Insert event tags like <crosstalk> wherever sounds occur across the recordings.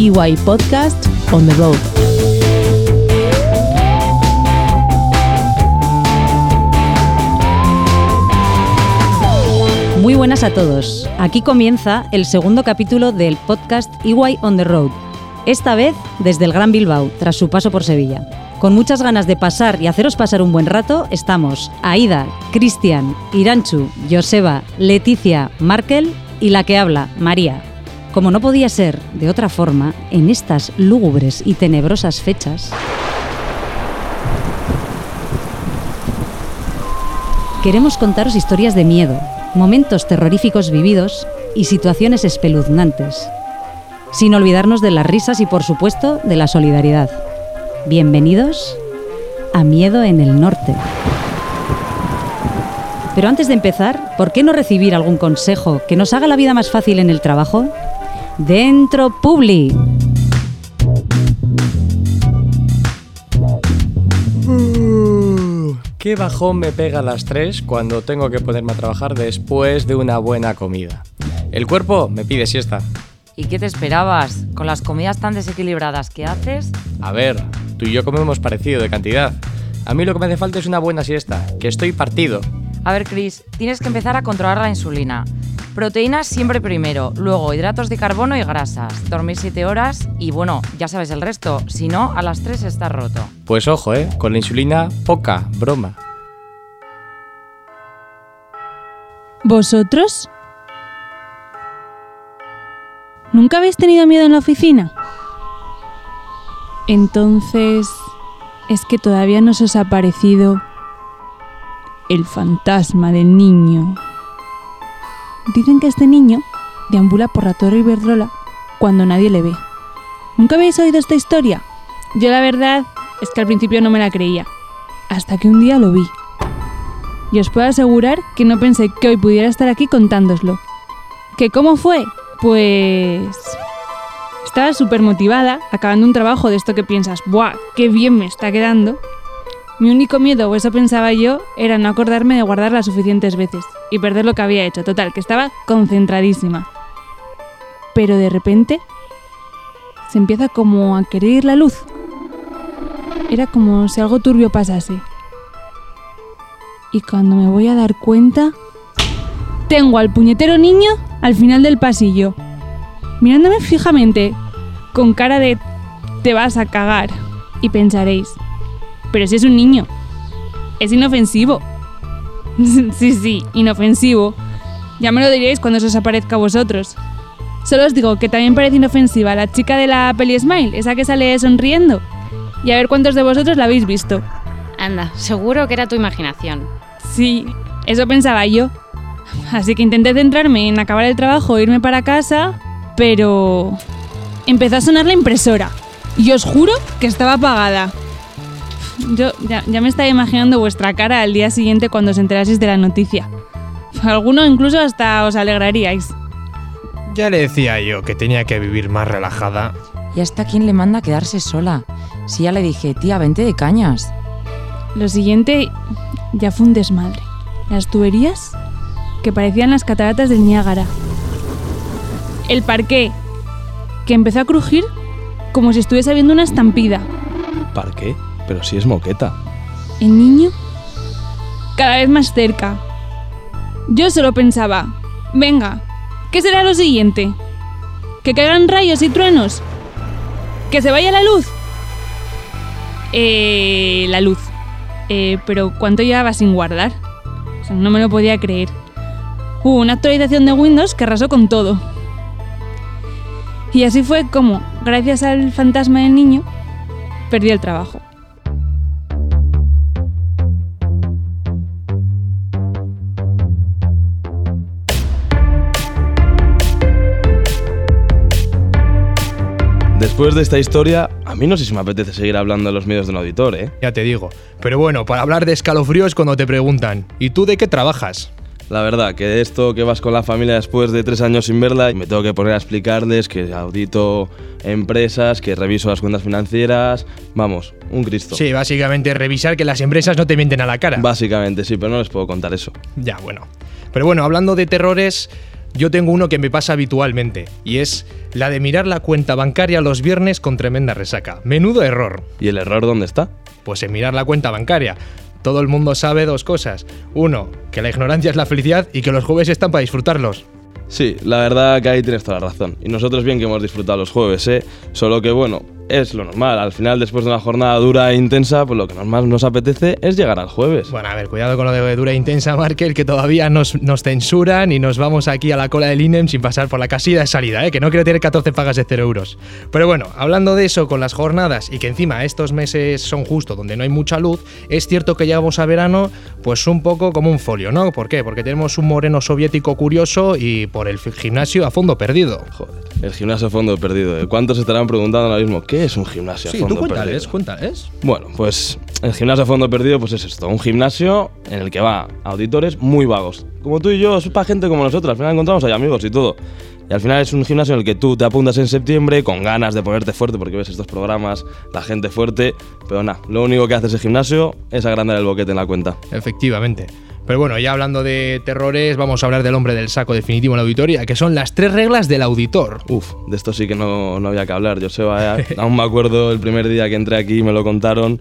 EY Podcast on the Road. Muy buenas a todos. Aquí comienza el segundo capítulo del podcast EY on the Road. Esta vez desde el Gran Bilbao, tras su paso por Sevilla. Con muchas ganas de pasar y haceros pasar un buen rato, estamos Aida, Cristian, Iranchu, Joseba, Leticia, Markel y la que habla, María. Como no podía ser de otra forma, en estas lúgubres y tenebrosas fechas, queremos contaros historias de miedo, momentos terroríficos vividos y situaciones espeluznantes, sin olvidarnos de las risas y por supuesto de la solidaridad. Bienvenidos a Miedo en el Norte. Pero antes de empezar, ¿por qué no recibir algún consejo que nos haga la vida más fácil en el trabajo? Dentro Publi. Uh, qué bajón me pega a las 3 cuando tengo que ponerme a trabajar después de una buena comida. El cuerpo me pide siesta. ¿Y qué te esperabas? Con las comidas tan desequilibradas que haces. A ver, tú y yo comemos parecido de cantidad. A mí lo que me hace falta es una buena siesta, que estoy partido. A ver, Chris, tienes que empezar a controlar la insulina. Proteínas siempre primero, luego hidratos de carbono y grasas. Dormir 7 horas y bueno, ya sabes el resto. Si no, a las 3 estás roto. Pues ojo, ¿eh? Con la insulina, poca broma. ¿Vosotros? ¿Nunca habéis tenido miedo en la oficina? Entonces, ¿es que todavía no se os ha parecido el fantasma del niño? Dicen que este niño deambula por la Torre Iberdrola cuando nadie le ve. ¿Nunca habéis oído esta historia? Yo la verdad es que al principio no me la creía, hasta que un día lo vi. Y os puedo asegurar que no pensé que hoy pudiera estar aquí contándoslo. ¿Que cómo fue? Pues... Estaba súper motivada, acabando un trabajo de esto que piensas, ¡buah! ¡Qué bien me está quedando! Mi único miedo, o eso pensaba yo, era no acordarme de guardarla suficientes veces y perder lo que había hecho. Total, que estaba concentradísima. Pero de repente se empieza como a querer ir la luz. Era como si algo turbio pasase. Y cuando me voy a dar cuenta, tengo al puñetero niño al final del pasillo, mirándome fijamente, con cara de te vas a cagar. Y pensaréis, pero si es un niño, es inofensivo. <laughs> sí, sí, inofensivo. Ya me lo diréis cuando se os aparezca a vosotros. Solo os digo que también parece inofensiva la chica de la peli Smile, esa que sale sonriendo. Y a ver cuántos de vosotros la habéis visto. Anda, seguro que era tu imaginación. Sí, eso pensaba yo. Así que intenté centrarme en acabar el trabajo e irme para casa, pero... Empezó a sonar la impresora. Y os juro que estaba apagada. Yo ya, ya, me estaba imaginando vuestra cara al día siguiente cuando os enteraseis de la noticia. Alguno incluso hasta os alegraríais. Ya le decía yo que tenía que vivir más relajada. ¿Y hasta quién le manda a quedarse sola? Si ya le dije, tía, vente de cañas. Lo siguiente ya fue un desmadre. Las tuberías que parecían las cataratas del Niágara. El parqué, que empezó a crujir como si estuviese habiendo una estampida. ¿Parqué? Pero si es moqueta. El niño cada vez más cerca. Yo solo pensaba, venga, ¿qué será lo siguiente? ¿Que caigan rayos y truenos? ¿Que se vaya la luz? Eh, la luz. Eh, pero ¿cuánto llevaba sin guardar? No me lo podía creer. Hubo una actualización de Windows que arrasó con todo. Y así fue como, gracias al fantasma del niño, perdí el trabajo. Después de esta historia, a mí no sé si me apetece seguir hablando de los miedos de un auditor, ¿eh? Ya te digo. Pero bueno, para hablar de escalofríos cuando te preguntan, ¿y tú de qué trabajas? La verdad, que esto que vas con la familia después de tres años sin verla me tengo que poner a explicarles que audito empresas, que reviso las cuentas financieras, vamos, un Cristo. Sí, básicamente revisar que las empresas no te mienten a la cara. Básicamente, sí, pero no les puedo contar eso. Ya, bueno. Pero bueno, hablando de terrores, Yo tengo uno que me pasa habitualmente, y es la de mirar la cuenta bancaria los viernes con tremenda resaca. Menudo error. ¿Y el error dónde está? Pues en mirar la cuenta bancaria. Todo el mundo sabe dos cosas. Uno, que la ignorancia es la felicidad y que los jueves están para disfrutarlos. Sí, la verdad que ahí tienes toda la razón. Y nosotros bien que hemos disfrutado los jueves, ¿eh? Solo que bueno, es lo normal. Al final, después de una jornada dura e intensa, pues lo que más nos apetece es llegar al jueves. Bueno, a ver, cuidado con lo de dura e intensa, Markel, que todavía nos, nos censuran y nos vamos aquí a la cola del INEM sin pasar por la casilla de salida, ¿eh? que no quiero tener 14 pagas de 0 euros. Pero bueno, hablando de eso con las jornadas y que encima estos meses son justo donde no hay mucha luz, es cierto que llegamos a verano pues un poco como un folio, ¿no? ¿Por qué? Porque tenemos un moreno soviético curioso y por el gimnasio a fondo perdido. Joder, el gimnasio a fondo perdido. ¿eh? ¿Cuántos se estarán preguntando ahora mismo qué es un gimnasio Sí, a fondo tú cuéntales, perdido? cuéntales. Bueno, pues el gimnasio a fondo perdido pues es esto, un gimnasio en el que va auditores muy vagos. Como tú y yo, es para gente como nosotros, al final encontramos ahí amigos y todo. Y al final es un gimnasio en el que tú te apuntas en septiembre con ganas de ponerte fuerte porque ves estos programas, la gente fuerte, pero nada, lo único que hace ese gimnasio es agrandar el boquete en la cuenta. Efectivamente. Pero bueno, ya hablando de terrores, vamos a hablar del hombre del saco definitivo en la auditoría, que son las tres reglas del auditor. Uf, de esto sí que no, no había que hablar, Joseba. eh. <laughs> Aún me acuerdo el primer día que entré aquí y me lo contaron.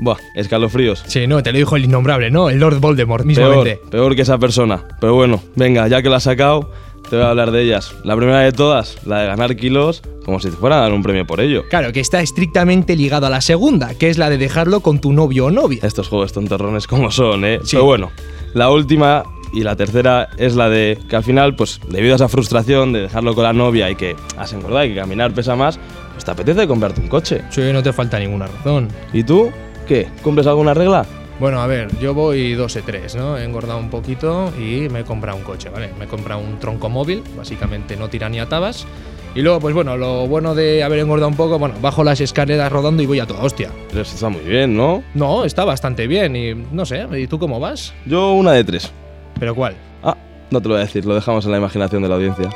Buah, escalofríos. Sí, no, te lo dijo el innombrable, ¿no? El Lord Voldemort Peor, mismamente. peor que esa persona. Pero bueno, venga, ya que lo has sacado, te voy a hablar de ellas. La primera de todas, la de ganar kilos, como si te fuera a dar un premio por ello. Claro, que está estrictamente ligado a la segunda, que es la de dejarlo con tu novio o novia. Estos juegos tontorrones como son, ¿eh? Sí. Pero bueno, la última y la tercera es la de que al final, pues debido a esa frustración de dejarlo con la novia y que has engordado y que caminar pesa más, pues te apetece comprarte un coche. Sí, no te falta ninguna razón. ¿Y tú? ¿Qué? ¿Cumples alguna regla? Bueno, a ver, yo voy 2 ¿no? He engordado un poquito y me he comprado un coche, ¿vale? Me he comprado un tronco móvil, básicamente no tira ni atabas. Y luego, pues bueno, lo bueno de haber engordado un poco, bueno, bajo las escaleras rodando y voy a toda hostia. Pero eso está muy bien, ¿no? No, está bastante bien y no sé, ¿y tú cómo vas? Yo una de tres. ¿Pero cuál? Ah, no te lo voy a decir, lo dejamos en la imaginación de la audiencia.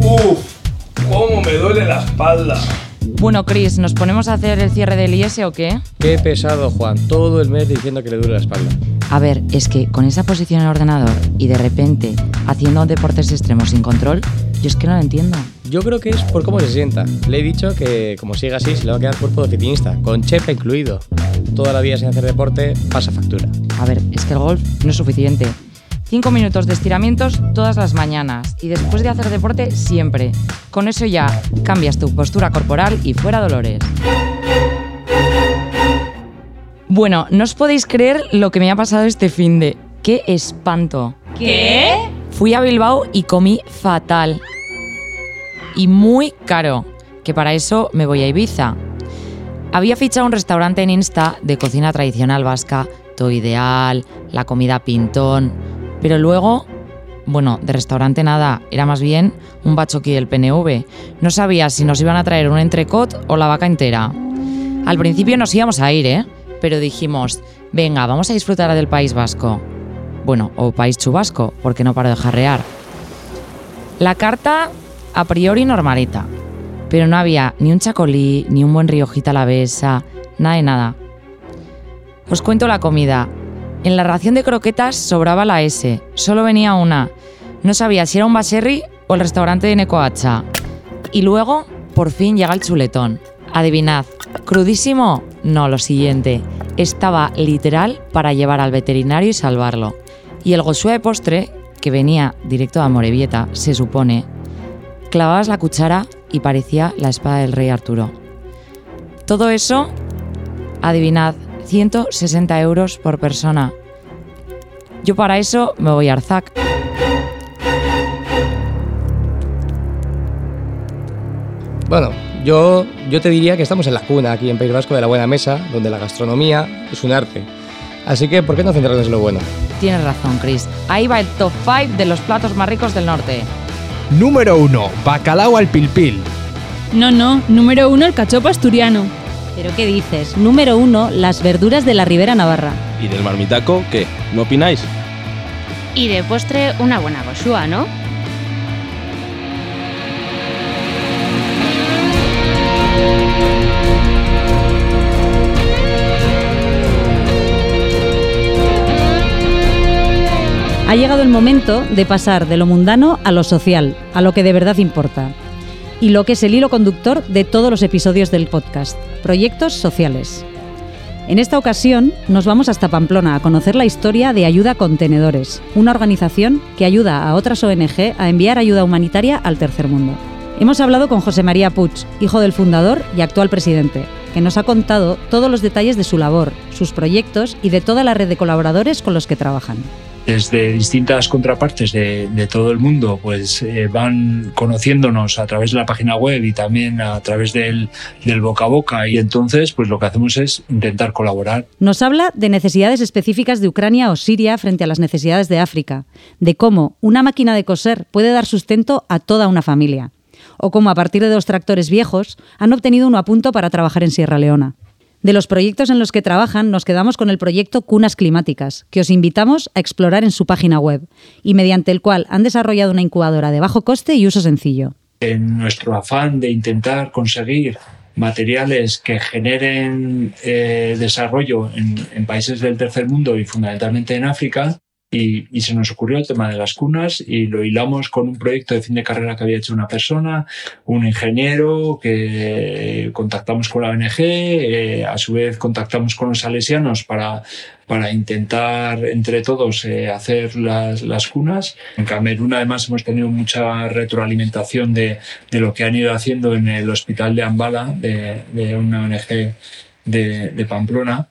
Uf, cómo me duele la espalda. Bueno, Chris, ¿nos ponemos a hacer el cierre del IS o qué? Qué pesado, Juan. Todo el mes diciendo que le duele la espalda. A ver, es que con esa posición en el ordenador y de repente haciendo deportes extremos sin control, yo es que no lo entiendo. Yo creo que es por cómo se sienta. Le he dicho que como siga así se le va a quedar cuerpo de oficinista, con chepa incluido. Toda la vida sin hacer deporte pasa factura. A ver, es que el golf no es suficiente. Cinco minutos de estiramientos todas las mañanas y después de hacer deporte siempre. Con eso ya cambias tu postura corporal y fuera dolores. Bueno, no os podéis creer lo que me ha pasado este fin de. ¡Qué espanto! ¿Qué? Fui a Bilbao y comí fatal. Y muy caro, que para eso me voy a Ibiza. Había fichado un restaurante en Insta de cocina tradicional vasca, todo ideal, la comida pintón, pero luego, bueno, de restaurante nada, era más bien un bachoqui del PNV. No sabía si nos iban a traer un entrecot o la vaca entera. Al principio nos íbamos a ir, ¿eh? Pero dijimos, venga, vamos a disfrutar del País Vasco. Bueno, o País Chubasco, porque no paro de jarrear. La carta, a priori normalita, pero no había ni un chacolí, ni un buen riojita alavesa, nada de nada. Os cuento la comida. En la ración de croquetas sobraba la S, solo venía una. No sabía si era un baserri o el restaurante de Necoacha. Y luego, por fin llega el chuletón. Adivinad, ¿crudísimo? No, lo siguiente. Estaba literal para llevar al veterinario y salvarlo. Y el gosue de postre, que venía directo de Amorebieta, se supone, clavabas la cuchara y parecía la espada del rey Arturo. Todo eso, adivinad, 160 euros por persona. Yo para eso me voy a Arzac. Bueno, yo, yo te diría que estamos en la cuna aquí en País Vasco de la buena mesa, donde la gastronomía es un arte. Así que, ¿por qué no centrarnos en lo bueno? Tienes razón, Chris. Ahí va el top 5 de los platos más ricos del norte. Número 1. Bacalao al pilpil. No, no, número uno el cachopo asturiano. ¿Pero qué dices? Número uno, las verduras de la Ribera Navarra. ¿Y del marmitaco qué? ¿No opináis? Y de postre una buena goshua, ¿no? Ha llegado el momento de pasar de lo mundano a lo social, a lo que de verdad importa. Y lo que es el hilo conductor de todos los episodios del podcast, proyectos sociales. En esta ocasión nos vamos hasta Pamplona a conocer la historia de Ayuda Contenedores, una organización que ayuda a otras ONG a enviar ayuda humanitaria al tercer mundo. Hemos hablado con José María Puig, hijo del fundador y actual presidente, que nos ha contado todos los detalles de su labor, sus proyectos y de toda la red de colaboradores con los que trabajan desde distintas contrapartes de, todo el mundo, pues eh, van conociéndonos a través de la página web y también a través del, del boca a boca. Y entonces, pues lo que hacemos es intentar colaborar. Nos habla de necesidades específicas de Ucrania o Siria frente a las necesidades de África, de cómo una máquina de coser puede dar sustento a toda una familia, o cómo a partir de dos tractores viejos han obtenido uno a punto para trabajar en Sierra Leona. De los proyectos en los que trabajan, nos quedamos con el proyecto Cunas Climáticas, que os invitamos a explorar en su página web, y mediante el cual han desarrollado una incubadora de bajo coste y uso sencillo. En nuestro afán de intentar conseguir materiales que generen eh, desarrollo en, en países del tercer mundo y fundamentalmente en África, y, y, se nos ocurrió el tema de las cunas y lo hilamos con un proyecto de fin de carrera que había hecho una persona, un ingeniero que contactamos con la ONG, eh, a su vez contactamos con los salesianos para, para intentar entre todos eh, hacer las, las, cunas. En Camerún además hemos tenido mucha retroalimentación de, de, lo que han ido haciendo en el hospital de Ambala, de, de una ONG de, de Pamplona.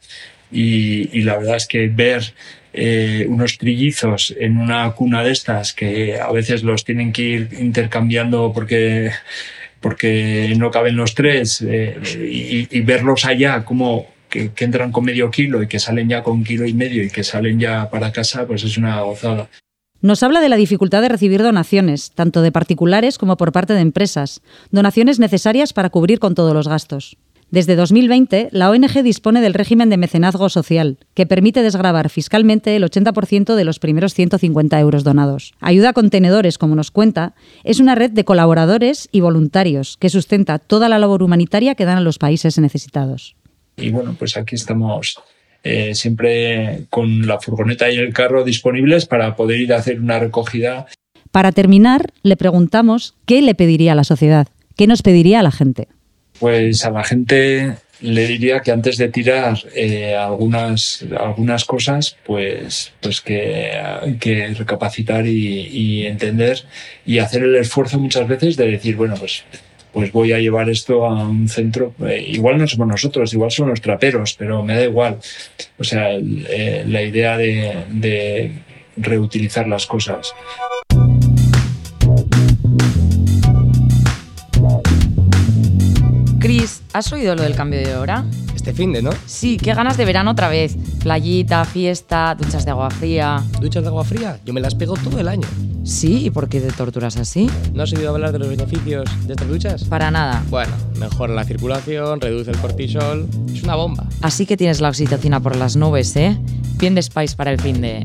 Y, y la verdad es que ver eh, unos trillizos en una cuna de estas que a veces los tienen que ir intercambiando porque, porque no caben los tres eh, y, verlos allá como que, que, entran con medio kilo y que salen ya con kilo y medio y que salen ya para casa, pues es una gozada. Nos habla de la dificultad de recibir donaciones, tanto de particulares como por parte de empresas, donaciones necesarias para cubrir con todos los gastos. Desde 2020, la ONG dispone del régimen de mecenazgo social, que permite desgravar fiscalmente el 80% de los primeros 150 euros donados. Ayuda Contenedores, como nos cuenta, es una red de colaboradores y voluntarios que sustenta toda la labor humanitaria que dan a los países necesitados. Y bueno, pues aquí estamos eh, siempre con la furgoneta y el carro disponibles para poder ir a hacer una recogida. Para terminar, le preguntamos qué le pediría a la sociedad, qué nos pediría a la gente. Pues a la gente le diría que antes de tirar eh, algunas, algunas cosas, pues, pues que que recapacitar y, entender y hacer el esfuerzo muchas veces de decir, bueno, pues, pues voy a llevar esto a un centro. Eh, igual no somos nosotros, igual son los traperos, pero me da igual. O sea, eh, la idea de, de reutilizar las cosas. Cris, ¿has oído lo del cambio de hora? Este fin de, ¿no? Sí, qué ganas de verano otra vez. Playita, fiesta, duchas de agua fría. ¿Duchas de agua fría? Yo me las pego todo el año. Sí, ¿y por qué te torturas así? ¿No has oído hablar de los beneficios de estas duchas? Para nada. Bueno, mejora la circulación, reduce el cortisol. Es una bomba. Así que tienes la oxitocina por las nubes, ¿eh? Bien de Spice para el fin de...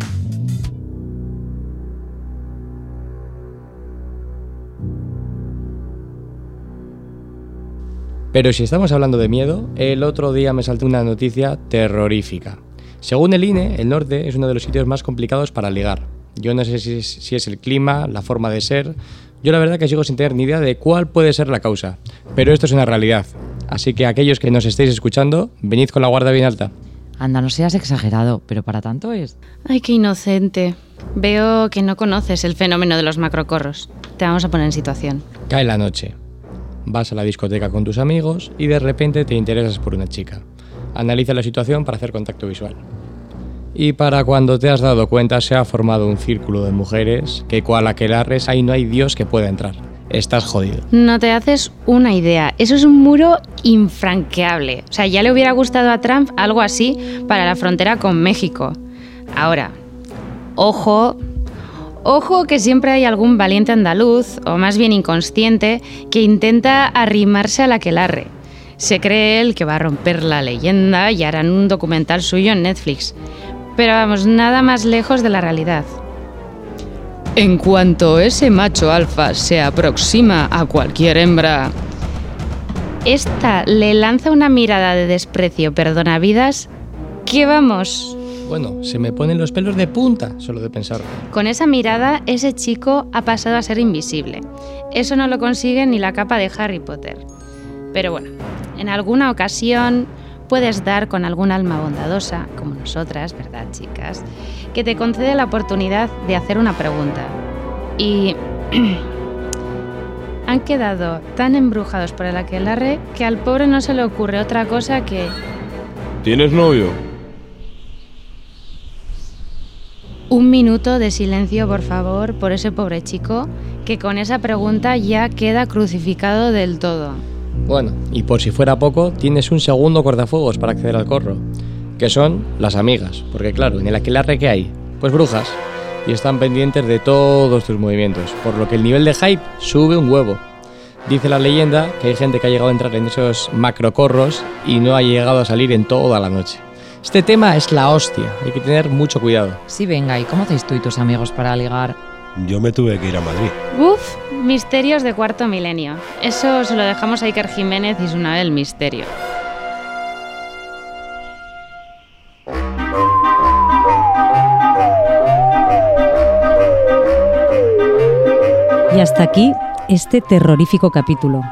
Pero si estamos hablando de miedo, el otro día me saltó una noticia terrorífica. Según el INE, el norte es uno de los sitios más complicados para ligar. Yo no sé si es, si es, el clima, la forma de ser. Yo la verdad que sigo sin tener ni idea de cuál puede ser la causa. Pero esto es una realidad. Así que aquellos que nos estéis escuchando, venid con la guardia bien alta. Anda, no seas exagerado, pero para tanto es. Ay, qué inocente. Veo que no conoces el fenómeno de los macrocorros. Te vamos a poner en situación. Cae la noche vas a la discoteca con tus amigos y de repente te interesas por una chica. Analiza la situación para hacer contacto visual. Y para cuando te has dado cuenta se ha formado un círculo de mujeres que cual aquelarres ahí no hay Dios que pueda entrar. Estás jodido. No te haces una idea. Eso es un muro infranqueable. O sea, ya le hubiera gustado a Trump algo así para la frontera con México. Ahora, ojo Ojo que siempre hay algún valiente andaluz, o más bien inconsciente, que intenta arrimarse al aquelarre. Se cree él que va a romper la leyenda y harán un documental suyo en Netflix. Pero vamos, nada más lejos de la realidad. En cuanto ese macho alfa se aproxima a cualquier hembra, esta le lanza una mirada de desprecio, perdona vidas, que vamos, Bueno, se me ponen los pelos de punta solo de pensarlo. Con esa mirada, ese chico ha pasado a ser invisible. Eso no lo consigue ni la capa de Harry Potter. Pero bueno, en alguna ocasión puedes dar con algún alma bondadosa, como nosotras, ¿verdad, chicas? Que te concede la oportunidad de hacer una pregunta. Y <clears throat> han quedado tan embrujados por el aquelarre que al pobre no se le ocurre otra cosa que ¿Tienes novio? Un minuto de silencio, por favor, por ese pobre chico que con esa pregunta ya queda crucificado del todo. Bueno, y por si fuera poco, tienes un segundo cortafuegos para acceder al corro, que son las amigas, porque claro, en el aquelarre que hay, pues brujas, y están pendientes de todos tus movimientos, por lo que el nivel de hype sube un huevo. Dice la leyenda que hay gente que ha llegado a entrar en esos macrocorros y no ha llegado a salir en toda la noche. Este tema es la hostia, hay que tener mucho cuidado. Sí, venga, ¿y cómo hacéis tú y tus amigos para ligar? Yo me tuve que ir a Madrid. Uf, misterios de cuarto milenio. Eso se lo dejamos a Iker Jiménez y su nave El Misterio. Y hasta aquí este terrorífico capítulo.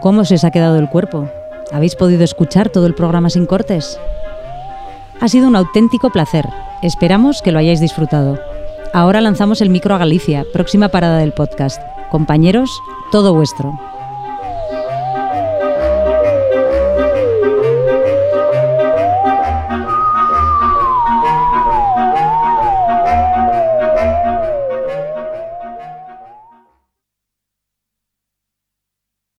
¿Cómo se os ha quedado el cuerpo? ¿Habéis podido escuchar todo el programa sin cortes? Ha sido un auténtico placer. Esperamos que lo hayáis disfrutado. Ahora lanzamos el micro a Galicia, próxima parada del podcast. Compañeros, todo vuestro.